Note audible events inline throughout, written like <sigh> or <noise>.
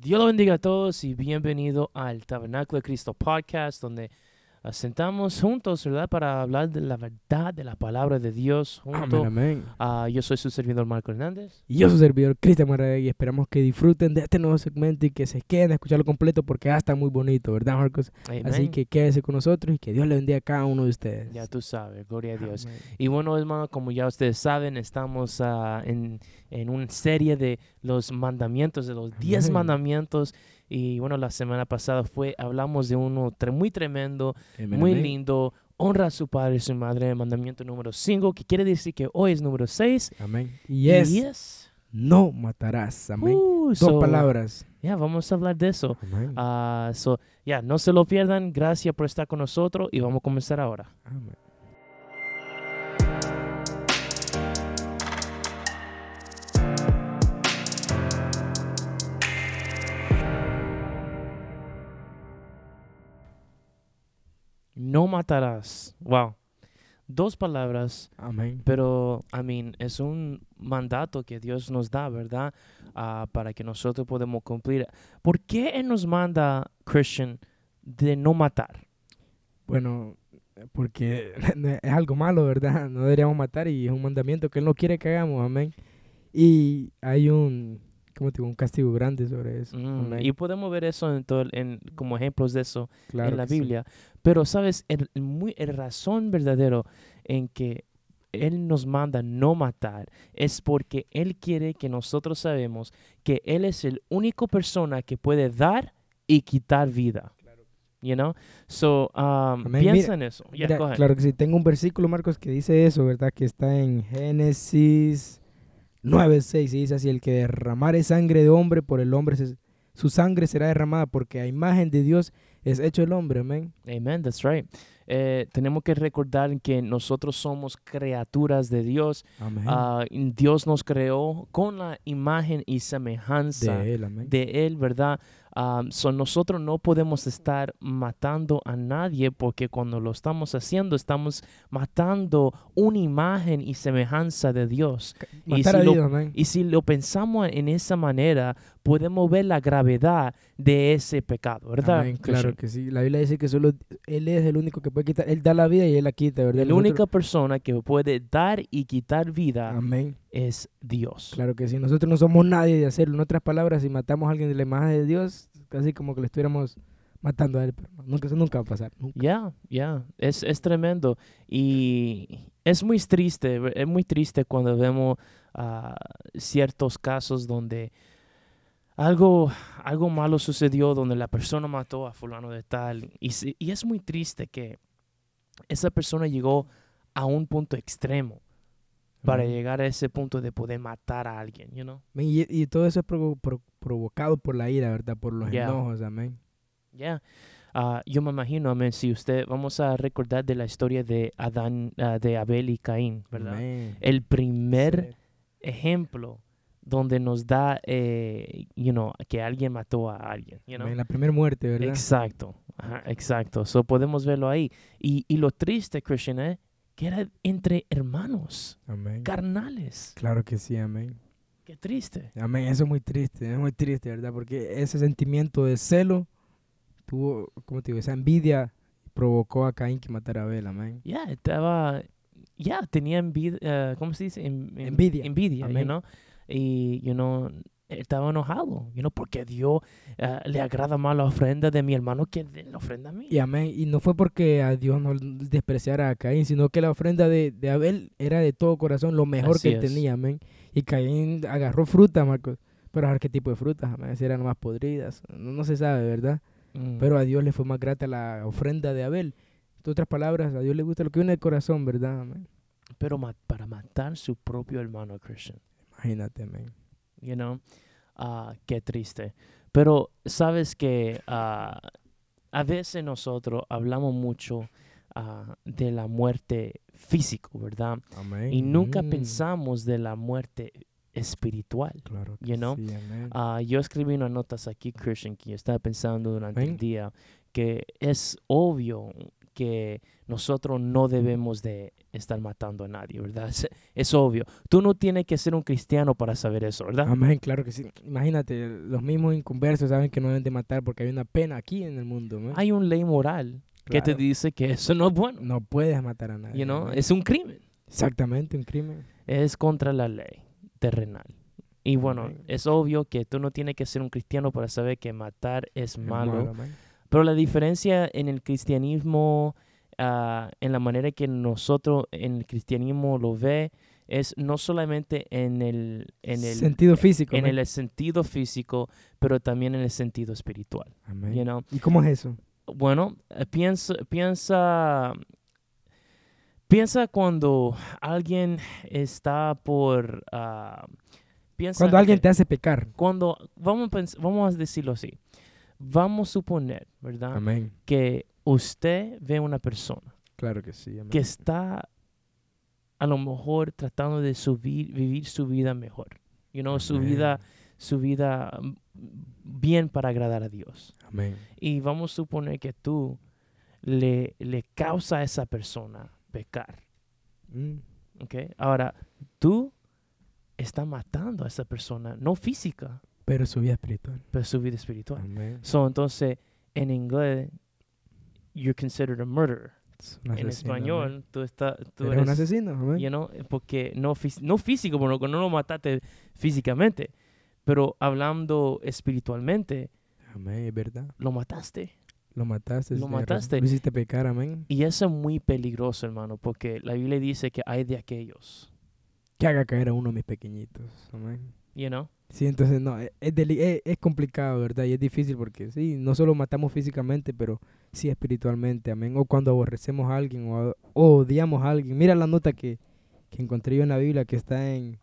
Dios lo bendiga a todos y bienvenido al Tabernáculo de Cristo podcast, donde sentamos juntos, ¿verdad? Para hablar de la verdad de la palabra de Dios. Junto, Amén, amén. a- yo soy su servidor Marco Hernández. Y yo su servidor Cristian Marrero y esperamos que disfruten de este nuevo segmento y que se queden a escucharlo completo porque ya está muy bonito, ¿verdad, Marcos? Así Amén. que quédese con nosotros y que Dios le bendiga a cada uno de ustedes. Ya tú sabes, gloria a Dios. Y bueno, hermano, como ya ustedes saben, estamos ah, en, en una serie de los mandamientos, de los 10 Amén. mandamientos. Y bueno, la semana pasada fue, hablamos de uno tre- muy tremendo, muy lindo. Honra a su padre y su madre, mandamiento número 5, que quiere decir que hoy es número 6. Amén. Y es, es no matarás. Amén. Uh, Dos so, palabras. Ya, vamos a hablar de eso. Ah, so, ya, no se lo pierdan. Gracias por estar con nosotros y vamos a comenzar ahora. Amén. No matarás. Wow. Dos palabras, Amén. pero, I mean, es un mandato que Dios nos da, ¿verdad? Ah, para que nosotros podamos cumplir. ¿Por qué Él nos manda, Christian, de no matar? Bueno, porque <laughs> es algo malo, ¿verdad? No deberíamos matar y es un mandamiento que Él no quiere que hagamos. Amén. Y hay un, ¿cómo te digo? Un castigo grande sobre eso. Mm, y podemos ver eso en todo, en, como ejemplos de eso Claro en la que sí. Biblia. Pero, ¿sabes? El, el muy, el razón verdadero en que Él nos manda no matar es porque Él quiere que nosotros sabemos que Él es el único persona que puede dar y quitar vida. You know? So, um, piensa Mira- en eso. Yeah, Mira, go ahead. claro que sí. Tengo un versículo, Marcos, que dice eso, ¿verdad? Que está en Génesis 9.6. Y dice así, el que derramare sangre de hombre por el hombre, su sangre será derramada porque a imagen de Dios es hecho el hombre. Amén. Amen, that's right. Eh, tenemos que recordar que nosotros somos criaturas de Dios. Amén. Ah, Dios nos creó con la imagen y semejanza de él, amén. de Él, ¿verdad? Um, so nosotros no podemos estar matando a nadie porque cuando lo estamos haciendo estamos matando una imagen y semejanza de Dios. y si lo- Dios. Y si lo pensamos en esa manera, podemos ver la gravedad de ese pecado, ¿verdad? Amén, claro que sí. La Biblia dice que solo Él es el único que puede quitar. Él da la vida y Él la quita, ¿verdad? La Nosotros- única persona que puede dar y quitar vida Amén. Es Dios. Claro que sí. Nosotros no somos nadie de hacerlo. En otras palabras, si matamos a alguien de la imagen de Dios, casi como que le estuviéramos matando a Él. Pero nunca, eso nunca va a pasar. Ya, ya, es, es tremendo. Y es muy triste, es muy triste cuando vemos ah, ciertos casos donde algo, algo malo sucedió, donde la persona mató a fulano de tal. Y, y es muy triste que esa persona llegó a un punto extremo para Amén. llegar a ese punto de poder matar a alguien, you know? Y, y todo eso es provo- pro- provocado por la ira, ¿verdad? Por los Ya. enojos, amén. Ya. Ah, yo me imagino, amén, si usted, vamos a recordar de la historia de Adán, ah, de Abel y Caín, ¿verdad? Amén. el primer Sí. ejemplo donde nos da, eh, you know, que alguien mató a alguien, you know? Amén, La primera muerte, ¿verdad? Exacto, ajá, exacto. So podemos verlo ahí. Y, y lo triste, Christian, eh, que era entre hermanos, Amén. carnales. Claro que sí, amén. Qué triste. Amén, eso es muy triste, es muy triste, ¿verdad? Porque ese sentimiento de celo tuvo, ¿cómo te digo? Esa envidia provocó a Caín que matara a Abel, amén. Ya, estaba, ya, tenía envidia, ¿cómo se dice? En- en- Envidia. Envidia, you Amén. know? Y, you know, estaba enojado, you know, porque Dios eh, le agrada más la ofrenda de mi hermano que de la ofrenda mía. Y amén. Y no fue porque a Dios no despreciara a Caín, sino que la ofrenda de, de Abel era de todo corazón lo mejor Así que es. tenía, amén. Y Caín agarró fruta, Marcos. Pero a qué tipo de frutas, amén. Si eran más podridas. No, no se sabe, ¿verdad? Mm. Pero a Dios le fue más grata la ofrenda de Abel. En otras palabras, a Dios le gusta lo que viene del corazón, ¿verdad? Amén. pero ma- para matar su propio hermano Christian, Imagínate, amén. you know, Ah, qué triste. Pero sabes que ah, a veces nosotros hablamos mucho ah, de la muerte físico, ¿verdad? Amén. Y nunca Mm. pensamos de la muerte espiritual. Claro que you know, sí, amén. Yo escribí unas notas aquí, Christian, que yo estaba pensando durante el Amén. día, que es obvio que nosotros no debemos de estar matando a nadie, ¿verdad? Es, es obvio. Tú no tienes que ser un cristiano para saber eso, ¿verdad? Amén, claro que sí. Imagínate, los mismos inconversos saben que no deben de matar porque hay una pena aquí en el mundo. ¿no? Hay una ley moral que te dice que eso no es bueno. No puedes matar a nadie. You know? Es un crimen. Exactamente, un crimen. Es contra la ley terrenal. Y bueno, Amén. es obvio que tú no tienes que ser un cristiano para saber que matar es Es malo. Pero la diferencia en el cristianismo, ah, en la manera que nosotros en el cristianismo lo ve, es no solamente en el, en el, Sentido físico. en el sentido físico, pero también en el sentido espiritual. Amén. You know? ¿Y cómo es eso? Bueno, eh, piensa, piensa, piensa cuando alguien está por, ah, piensa Cuando alguien te hace pecar. cuando vamos vamos a decirlo así, vamos a suponer, ¿verdad? Amén. Que usted ve una persona Claro que sí. Amén. que está a lo mejor tratando de subir, vivir su vida mejor, you know, su vida, su vida mm, bien para agradar a Dios. Amén. Y vamos a suponer que tú le, le causa a esa persona pecar. Mm. ¿ok? Ahora, tú estás matando a esa persona, no física, Pero su vida espiritual. pero su vida espiritual. Amén. So, entonces, en inglés, you're considered a murderer. Es un En asesino, español, amén. tú, estás, tú Eres un eres, asesino. Amén. you know, porque no, no físico, porque no lo mataste físicamente, pero hablando espiritualmente, Amén, es verdad. lo mataste. Lo mataste. Lo mataste. Lo hiciste pecar, amén. Y eso es muy peligroso, hermano, porque la Biblia dice que hay de aquellos, Que haga caer a uno de mis pequeñitos. Amén. You know? Sí, entonces no, e- es, es, es complicado, ¿verdad? Y es difícil porque sí, no solo matamos físicamente, pero sí espiritualmente, amén. O cuando aborrecemos a alguien o, o odiamos a alguien. Mira la nota que, que encontré yo en la Biblia que está en,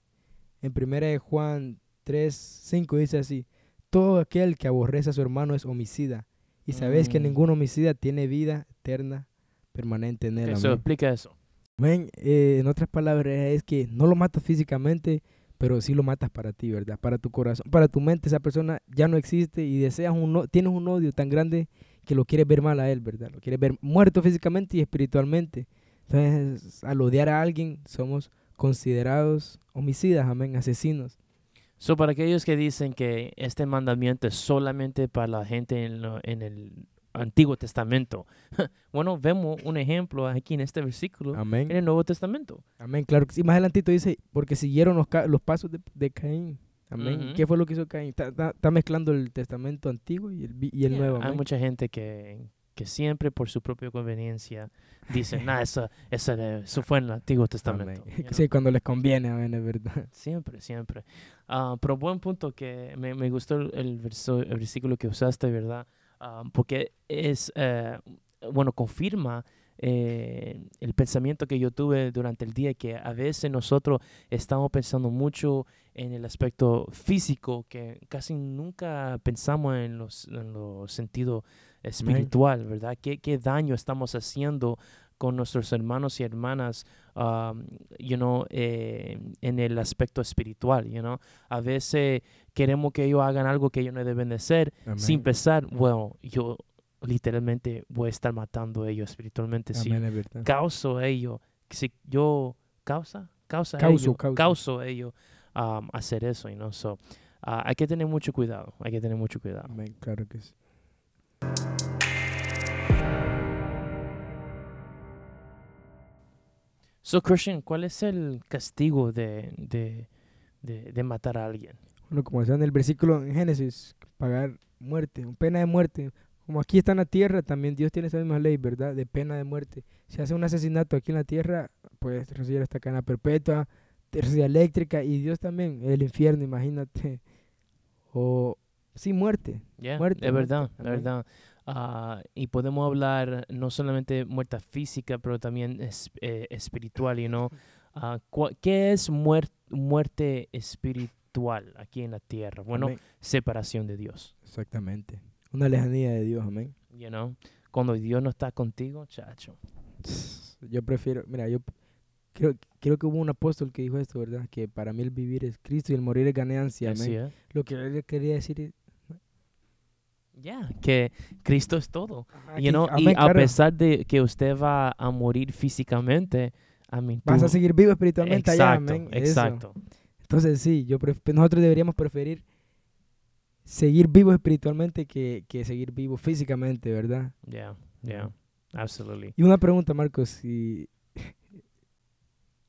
en 1 de Juan 3, 5, dice así, todo aquel que aborrece a su hermano es homicida. Y sabéis que Mm. ningún homicida tiene vida eterna permanente en él. Eso amén. explica eso. Amén. Eh, en otras palabras, es que no lo matas físicamente, pero sí lo matas para ti, ¿verdad? Para tu corazón, para tu mente, esa persona ya no existe y deseas un, tienes un odio tan grande que lo quieres ver mal a él, ¿verdad? Lo quieres ver muerto físicamente y espiritualmente. Entonces, al odiar a alguien, somos considerados homicidas, amén, asesinos. So, para aquellos que dicen que este mandamiento es solamente para la gente en el Antiguo Testamento, <laughs> bueno, vemos un ejemplo aquí en este versículo en Amén. el Nuevo Testamento. Amén, claro sí. Más adelantito dice, porque siguieron los, los pasos de, de Caín. Amén. Ujú. ¿Qué fue lo que hizo Caín? Está, está- está mezclando el testamento antiguo y el, y el Yeah, nuevo. Hay amén. mucha gente que, que siempre por su propia conveniencia dicen, nah, eso, eso, eso fue en el Antiguo Testamento. You <laughs> know. Sí, cuando les conviene, amén, es verdad. Siempre, siempre. Ah, pero buen punto que me, me gustó el verso- el versículo que usaste, ¿verdad? Porque es, eh, bueno, confirma eh, el pensamiento que yo tuve durante el día, que a veces nosotros estamos pensando mucho en el aspecto físico, que casi nunca pensamos en los, en los sentidos espiritual, ¿verdad? ¿Qué, ¿Qué daño estamos haciendo con nuestros hermanos y hermanas, um, you know, eh, en el aspecto espiritual, you know? A veces queremos que ellos hagan algo que ellos no deben de hacer, sin pensar, bueno, yo literalmente voy a estar matando a ellos espiritualmente si es causo a ellos, si yo causa, causa a ellos, causo. a ellos um, hacer eso, you know? So, ah, hay que tener mucho cuidado, hay que tener mucho cuidado. Amén, claro que sí. So, Christian, ¿cuál es el castigo de, de, de, de matar a alguien? Bueno, como decía en el versículo en Génesis, pagar muerte, pena de muerte. Como aquí está en la tierra, también Dios tiene esa misma ley, ¿verdad? De pena de muerte. Si hace un asesinato aquí en la tierra, puedes recibir esta cadena perpetua, tercia eléctrica y Dios también, el infierno, imagínate. O, sí, muerte. Yeah, Muerte, es muerte, verdad, es amén. verdad. Ah, y podemos hablar no solamente muerte física, pero también es- eh, espiritual, you know. Cua- ¿Qué es muer- muerte espiritual aquí en la tierra? Bueno, Amén. separación de Dios, Exactamente. Una lejanía de Dios, amén. you know. Cuando Dios no está contigo, chacho. Yo prefiero, mira, yo creo, creo que hubo un apóstol que dijo esto, ¿verdad? Que para mí el vivir es Cristo y el morir es ganancia, Así amén. es. Lo que él quería decir es, Ya, que Cristo es todo. Ajá, You que- know, y a claro. pesar de que usted va a morir físicamente, I mean, Vas tú- a seguir vivo espiritualmente allá, Exacto. Eso. exacto. Entonces sí, yo pref- nosotros deberíamos preferir seguir vivos espiritualmente que, que seguir vivos físicamente, ¿verdad? Yeah, yeah, absolutely. Y una pregunta, Marcos, y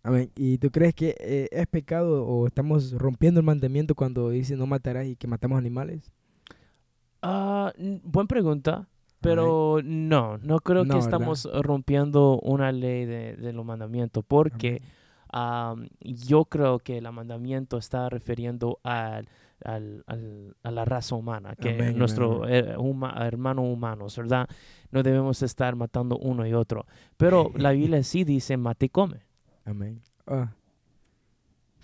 Amén. ¿Y tú crees que eh, es pecado o estamos rompiendo el mandamiento cuando dice no matarás y que matamos animales? Ah, n- buena pregunta, pero no, no creo No, que ¿verdad? estamos rompiendo una ley de, de los mandamientos, porque am, yo creo que el mandamiento está refiriendo al, al- al- a la raza humana, que Amén, nuestro huma- hermano humanos, ¿verdad? No debemos estar matando uno y otro. Pero <laughs> la Biblia sí dice, mate y come. Amén. Ah.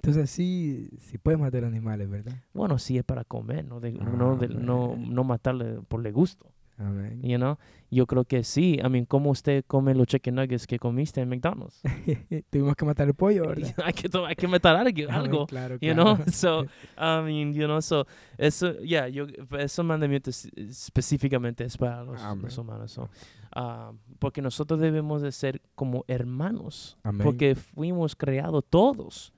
Entonces sí, sí puedes matar animales, ¿verdad? Bueno, sí es para comer, no, de- no, de- no, no matarle por le gusto. Amén. You know? Yo creo que sí. I mean, ¿cómo usted come los chicken nuggets que comiste en McDonald's? <laughs> Tuvimos que matar el pollo, <laughs> ¿verdad? hay, que, hay que matar algo. <laughs> Algo claro, you claro. know? So, I mean, you know, so, eso, yeah, yo, esos mandamientos específicamente es para los, los humanos. so, ah, porque nosotros debemos de ser como hermanos. Amén. Porque fuimos creados todos.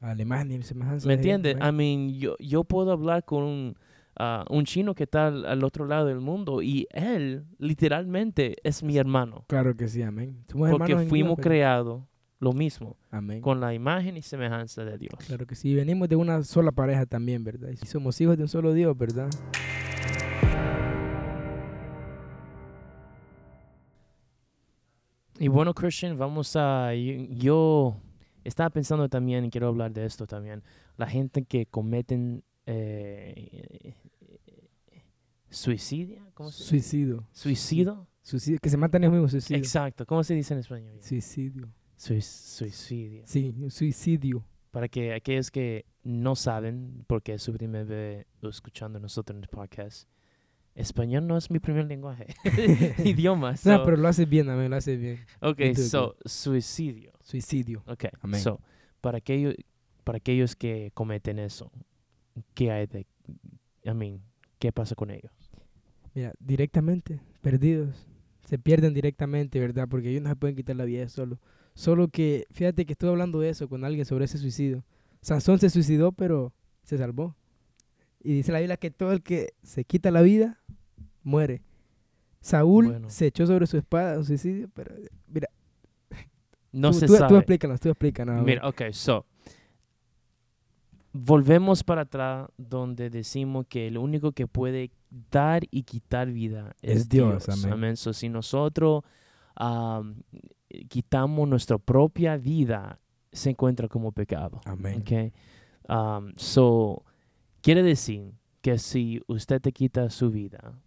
A la imagen y semejanza ¿Me entiendes? I mean, yo, yo puedo hablar con un, ah, un chino que está al, al otro lado del mundo y él literalmente es mi hermano. Claro que sí, amén. Somos Porque fuimos ¿verdad? creados lo mismo, Amén. con la imagen y semejanza de Dios. Claro que sí, venimos de una sola pareja también, ¿verdad? Y somos hijos de un solo Dios, ¿verdad? Y bueno, Christian, vamos a... Yo estaba pensando también, y quiero hablar de esto también, la gente que cometen eh, suicidio, ¿cómo se Suicidio. Suicidio. Suicidio. Que se matan ellos mismos, suicidio. Exacto, ¿cómo se dice en español? Suicidio. Sui- suicidio. Sí, suicidio. Para que aquellos que no saben, porque es su primera vez escuchando nosotros en el podcast, español no es mi primer lenguaje, <laughs> <laughs> idioma. No, pero lo haces bien, amén, lo haces bien. ok, so, suicidio. Suicidio. Ok, Amén. so, para aquellos, para aquellos que cometen eso, ¿qué hay de, I mean, qué pasa con ellos? Mira, directamente, perdidos. Se pierden directamente, ¿verdad? Porque ellos no se pueden quitar la vida solo. Solo que, fíjate que estuve hablando de eso con alguien sobre ese suicidio. Sansón se suicidó, pero se salvó. Y dice la Biblia que todo el que se quita la vida, muere. Saúl Bueno. se echó sobre su espada un suicidio, pero mira, No tú, se tú, tú sabe. explícanos, tú explícanos. a ver. Mira, ok, so. Volvemos para atrás donde decimos que el único que puede dar y quitar vida es, Es Dios, amén. So, si nosotros am, quitamos nuestra propia vida, se encuentra como pecado. Amén. Okay? Um, so, quiere decir que si usted te quita su vida,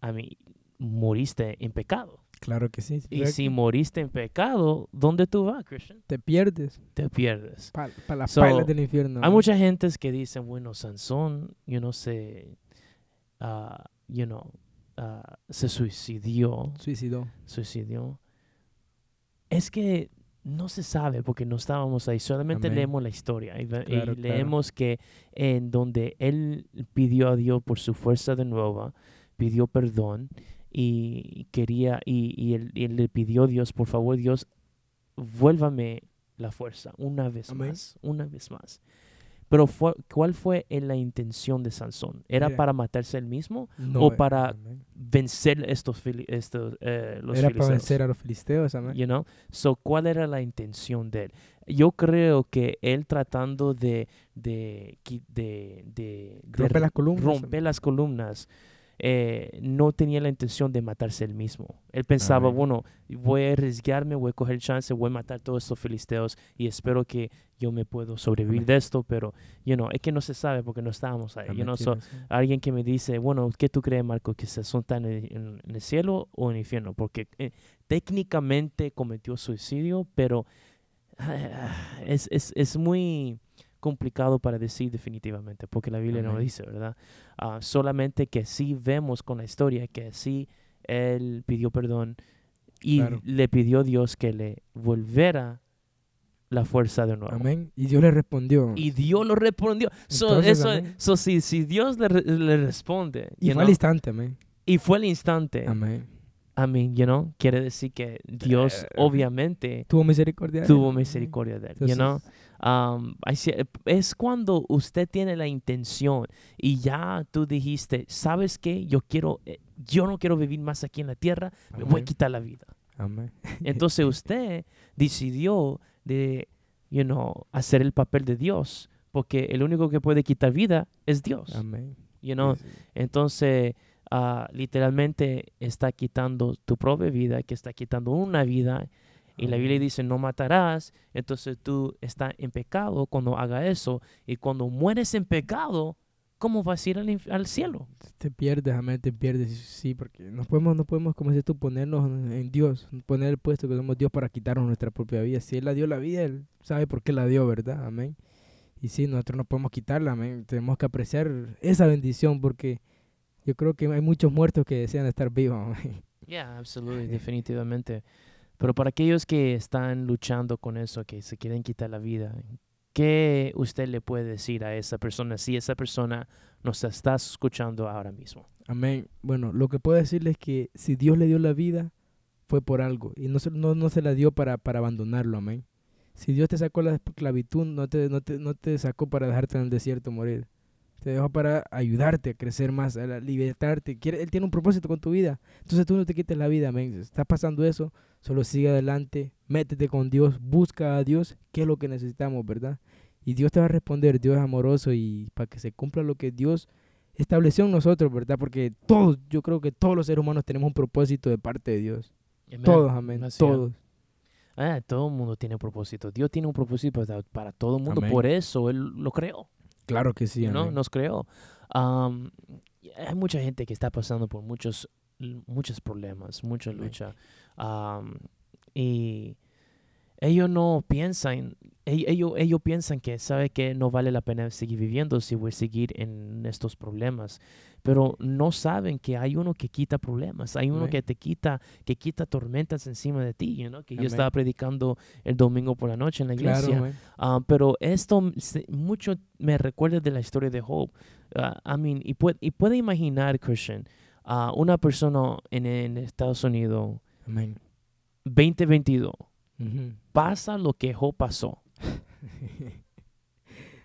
a mí, moriste en pecado. Claro que sí. Y si moriste en pecado, ¿dónde tú vas, Christian? te pierdes Te pierdes. para las So, pailas del infierno. Hay mucha gente que dicen, bueno, Sansón, you know, se, ah, you know, ah, se suicidió, Suicidó. suicidió. Es que no se sabe porque no estábamos ahí, solamente Amén. leemos la historia y, claro. leemos que en donde él pidió a Dios por su fuerza de nuevo, pidió perdón y quería, y, y él, y él le pidió a Dios, por favor, Dios, vuélvame la fuerza una vez Amén. más, una vez más. Pero fue- ¿cuál fue la intención de Sansón? ¿Era Mira. para matarse él mismo? No, O para amén. vencer estos, estos eh, los Era para filisteos? vencer a los filisteos, amén. you know? So, ¿cuál era la intención de él? Yo creo que él tratando de de de, de, de Rompe las columnas. romper las columnas, eh, no tenía la intención de matarse él mismo. Él pensaba, bueno, voy a arriesgarme, voy a coger chance, voy a matar todos estos filisteos y espero que yo me puedo sobrevivir de esto, pero, you know, es que no se sabe porque no estábamos ahí. you know, so, alguien que me dice, bueno, ¿qué tú crees, Marco? ¿Que se son tan en, en- en el cielo o en el infierno? Porque eh, técnicamente cometió suicidio, pero ah, <sighs> es, es, es muy complicado para decir definitivamente, porque la Biblia no lo Amén. dice, ¿verdad? Ah, solamente que sí vemos con la historia que sí él pidió perdón y Claro. le pidió a Dios que le volviera la fuerza de nuevo. Amén. Y Dios le respondió. Y Dios lo respondió. So, Entonces, eso, amén. so, si, si Dios le, le responde, Y fue al know, instante, amén. y fue el instante, Amén. Mean, you know, quiere decir que Dios Eh, obviamente Tuvo misericordia. de él. tuvo Amén. misericordia de él, you know. Um, es cuando usted tiene la intención y ya tú dijiste, ¿sabes qué? Yo quiero, eh, yo no quiero vivir más aquí en la tierra, me voy a quitar la vida. Amén. Entonces <laughs> usted decidió de, you know, hacer el papel de Dios, porque el único que puede quitar vida es Dios, Amén. you know. Sí. Entonces, ah, literalmente está quitando tu propia vida, que está quitando una vida. Y la Biblia dice, no matarás. Entonces tú estás en pecado cuando haga eso. Y cuando mueres en pecado, ¿cómo vas a ir al, al cielo? Te pierdes, amén, te pierdes. Sí, porque no podemos, no podemos, como dices tú, ponernos en Dios, poner el puesto que somos Dios para quitarnos nuestra propia vida. Si Él la dio la vida, Él sabe por qué la dio, ¿verdad? Amén. Y sí, nosotros no podemos quitarla, amén. Tenemos que apreciar esa bendición porque yo creo que hay muchos muertos que desean estar vivos, amén. Yeah, absolutamente, definitivamente. Pero para aquellos que están luchando con eso, que se quieren quitar la vida, ¿qué usted le puede decir a esa persona si esa persona nos está escuchando ahora mismo? Amén. Bueno, lo que puedo decirles es que si Dios le dio la vida, fue por algo. Y no se, no, no se la dio para, para abandonarlo, amén. Si Dios te sacó la esclavitud, no te, no, te, no te sacó para dejarte en el desierto morir. Te dejó para ayudarte a crecer más, a libertarte. Quiere, él tiene un propósito con tu vida. Entonces tú no te quites la vida, amén. Está pasando eso, solo sigue adelante, métete con Dios, busca a Dios, que es lo que necesitamos, ¿verdad? Y Dios te va a responder, Dios es amoroso y para que se cumpla lo que Dios estableció en nosotros, ¿verdad? Porque todos, yo creo que todos los seres humanos tenemos un propósito de parte de Dios. Amen. Todos, amén. Todos. Ah, todo el mundo tiene un propósito. Dios tiene un propósito para, para todo el mundo. Amén. Por eso Él lo creó. Claro que sí, ¿no? amén. Nos creó. Am, hay mucha gente que está pasando por muchos, muchos problemas, mucha Amén. lucha. Am, y ellos no piensan, ell- ellos, ellos piensan que, ¿sabe que No vale la pena seguir viviendo si voy a seguir en estos problemas. Pero no saben que hay uno que quita problemas, hay uno que te quita, que quita tormentas encima de ti, you know? que yo estaba predicando el domingo por la noche en la iglesia. Claro, pero esto mucho me recuerda de la historia de Job. Ah, I mean, y, puede, y puede imaginar, Christian, a una persona en, en Estados Unidos, Amén. 2022, Ujú. pasa lo que Job pasó. <laughs>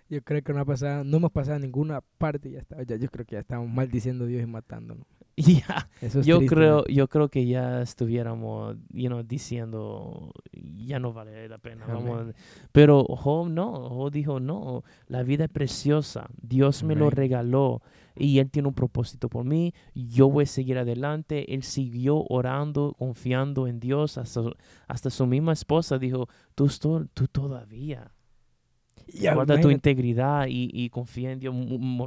Yo creo que no ha pasado, no hemos pasado a ninguna parte, ya está, ya, yo creo que ya estamos maldiciendo a Dios y matándonos. <laughs> Y ya, Eso es yo triste, creo, yo creo que ya estuviéramos, you know, diciendo, ya no vale la pena. Vamos. Pero Job no, Job dijo, no, la vida es preciosa, Dios me lo regaló y Él tiene un propósito por mí, yo voy a seguir adelante. Él siguió orando, confiando en Dios, hasta, hasta su misma esposa dijo, tú, tú todavía. Guarda tu integridad y, y confía en Dios,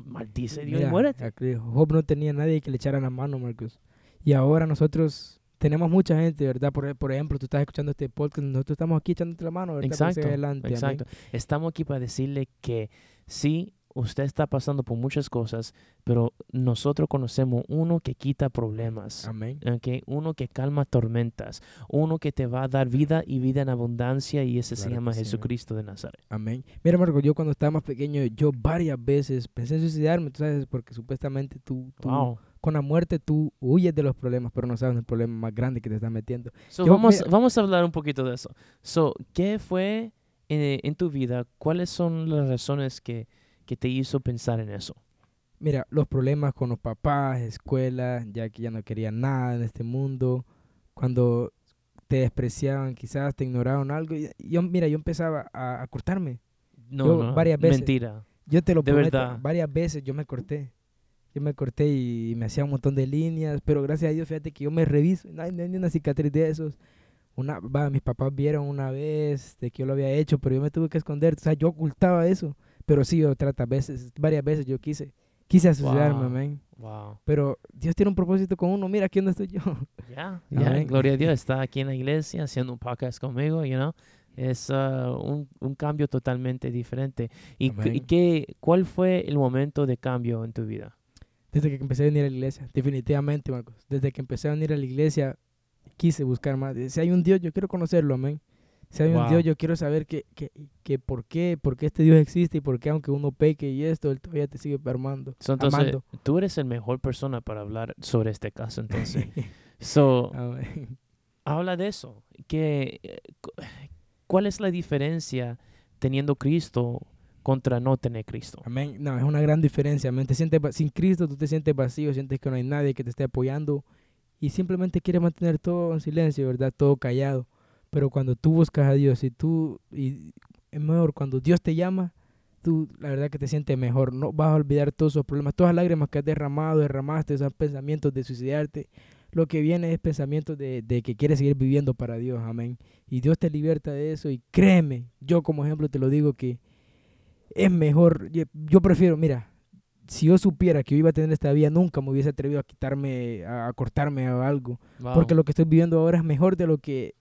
maldice Dios y muérete. Job no tenía nadie que le echara la mano, Marcos. Y ahora nosotros tenemos mucha gente, ¿verdad? Por, por ejemplo, tú estás escuchando este podcast, nosotros estamos aquí echándote la mano, ¿verdad? Exacto, adelante, amén. Estamos aquí para decirle que sí, usted está pasando por muchas cosas, pero nosotros conocemos uno que quita problemas. Amén. ok, Uno que calma tormentas, uno que te va a dar vida y vida en abundancia y ese se Claro que llama sí. Jesucristo de Nazaret. Amén. Mira, Marco, yo cuando estaba más pequeño, yo varias veces pensé en suicidarme, tú sabes, porque supuestamente tú, tú Wow. con la muerte tú huyes de los problemas, pero no sabes el problema más grande que te estás metiendo. So, Yo, vamos, mira- vamos a hablar un poquito de eso. So, ¿Qué fue en, en tu vida? ¿Cuáles son las razones que, que te hizo pensar en eso? Mira, los problemas con los papás, escuela, ya que ya no querían nada en este mundo, cuando te despreciaban, quizás te ignoraron algo. Yo, mira, yo empezaba a, a cortarme. No, Yo no, varias veces- mentira. Yo te lo De prometo, verdad. varias veces yo me corté. Yo me corté y me hacía un montón de líneas, pero gracias a Dios, fíjate que yo me reviso, no hay, no hay ni una cicatriz de esos. Una, va, mis papás vieron una vez de que yo lo había hecho, pero yo me tuve que esconder, o sea, yo ocultaba eso. Pero sí, otras veces, varias veces yo quise, quise Wow. amén. Wow. Pero Dios tiene un propósito con uno, mira aquí donde estoy yo. <laughs> Ya, Amén. gloria a Dios. Está aquí en la iglesia haciendo un podcast conmigo, you know. Es uh, un, un cambio totalmente diferente. ¿Y, qué, cuál fue el momento de cambio en tu vida? Desde que empecé a venir a la iglesia, definitivamente, Marcos. Desde que empecé a venir a la iglesia, quise buscar más. Si hay un Dios, yo quiero conocerlo, amén. Si hay un. Dios, yo quiero saber que, que, que por qué, por qué este Dios existe y por qué aunque uno peque y esto, Él todavía te sigue armando. So, entonces, amando. tú eres el mejor persona para hablar sobre este caso, entonces. <laughs> so, habla de eso. Que, eh, cu- ¿Cuál es la diferencia teniendo Cristo contra no tener Cristo? Amén. No, es una gran diferencia. Amén. Te sientes, sin Cristo tú te sientes vacío, sientes que no hay nadie que te esté apoyando y simplemente quieres mantener todo en silencio, ¿verdad? Todo callado. Pero cuando tú buscas a Dios y tú, y es mejor, cuando Dios te llama, tú la verdad que te sientes mejor. No vas a olvidar todos esos problemas, todas las lágrimas que has derramado, derramaste, esos pensamientos de suicidarte. Lo que viene es pensamientos de, de que quieres seguir viviendo para Dios. Amén. Y Dios te liberta de eso. Y créeme, yo como ejemplo te lo digo que es mejor. Yo, prefiero, mira, si yo supiera que yo iba a tener esta vida, nunca me hubiese atrevido a quitarme, a, a cortarme o algo. Wow. Porque lo que estoy viviendo ahora es mejor de lo que,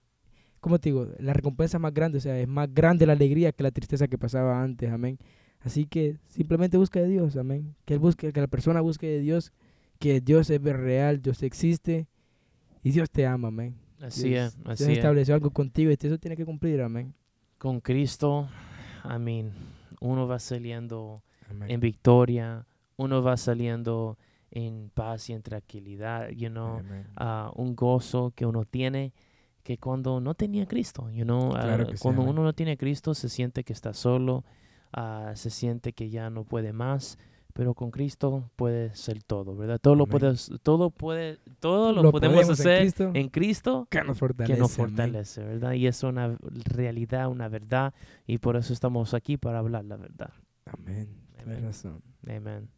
¿cómo te digo? La recompensa es más grande, o sea, es más grande la alegría que la tristeza que pasaba antes, amén. Así que simplemente busca de Dios, amén. Que él busque, que la persona busque de Dios, que Dios es real, Dios existe y Dios te ama, amén. así Dios, es, Dios así es. estableció algo contigo y eso tiene que cumplir, amén. Con Cristo, mean, uno va saliendo Amén. en victoria, uno va saliendo en paz y en tranquilidad, you know, Amén. ah, un gozo que uno tiene que cuando no tenía Cristo, you know, Claro sí, cuando uno no tiene Cristo se siente que está solo, ah, se siente que ya no puede más, pero con Cristo puede ser todo, ¿verdad? Todo lo puedes, todo puede, todo lo, podemos, en hacer Cristo, en Cristo que nos fortalece. que nos fortalece, ¿verdad? Y es una realidad, una verdad, y por eso estamos aquí para hablar la verdad. Amén. Tienes Amén. razón. Amén.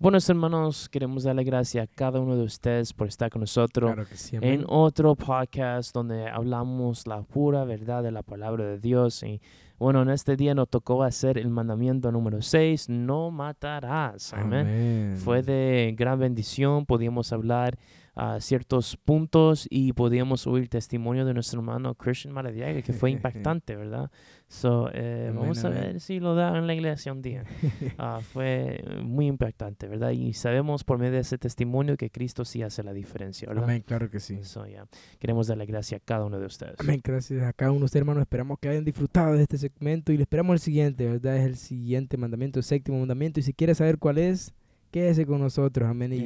Buenos hermanos, queremos darle gracias a cada uno de ustedes por estar con nosotros Claro que sí, en otro podcast donde hablamos la pura verdad de la palabra de Dios. Y bueno, en este día nos tocó hacer el mandamiento número 6, no matarás. Amén. Fue de gran bendición, podíamos hablar a ciertos puntos y podíamos oír testimonio de nuestro hermano Christian Maradiaga, que fue <laughs> impactante, ¿verdad? So, eh, vamos a ver si lo da en la iglesia un día. <laughs> Ah, fue muy impactante, ¿verdad? Y sabemos por medio de ese testimonio que Cristo sí hace la diferencia, ¿verdad? Amén, claro que sí. So, yeah. Queremos darle gracias a cada uno de ustedes. Amén, gracias a cada uno de ustedes, hermanos. Esperamos que hayan disfrutado de este segmento y le esperamos el siguiente, ¿verdad? Es el siguiente mandamiento, el séptimo mandamiento. Y si quiere saber cuál es, quédese con nosotros, amén. Y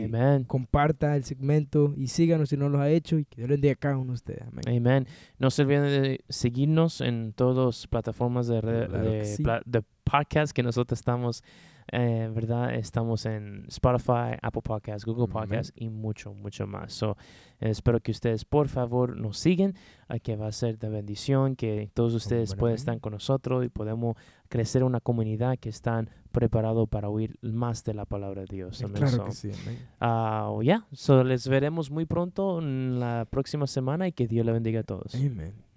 comparta el segmento y síganos si no lo ha hecho y que Dios les bendiga a cada uno de ustedes, amén. No se olviden de seguirnos en todas las plataformas de, Claro que de, sí. pla- de podcast que nosotros estamos, eh, ¿verdad? Estamos en Spotify, Apple Podcasts, Google. Podcasts y mucho, mucho más. So, eh, espero que ustedes, por favor, nos sigan, eh, que va a ser de bendición, que todos ustedes Amén, puedan estar con nosotros y podemos crecer una comunidad que están preparados para oír más de la palabra de Dios. Amén. Claro So, que sí, ah, ya, so les veremos muy pronto en la próxima semana y que Dios le bendiga a todos. Amén.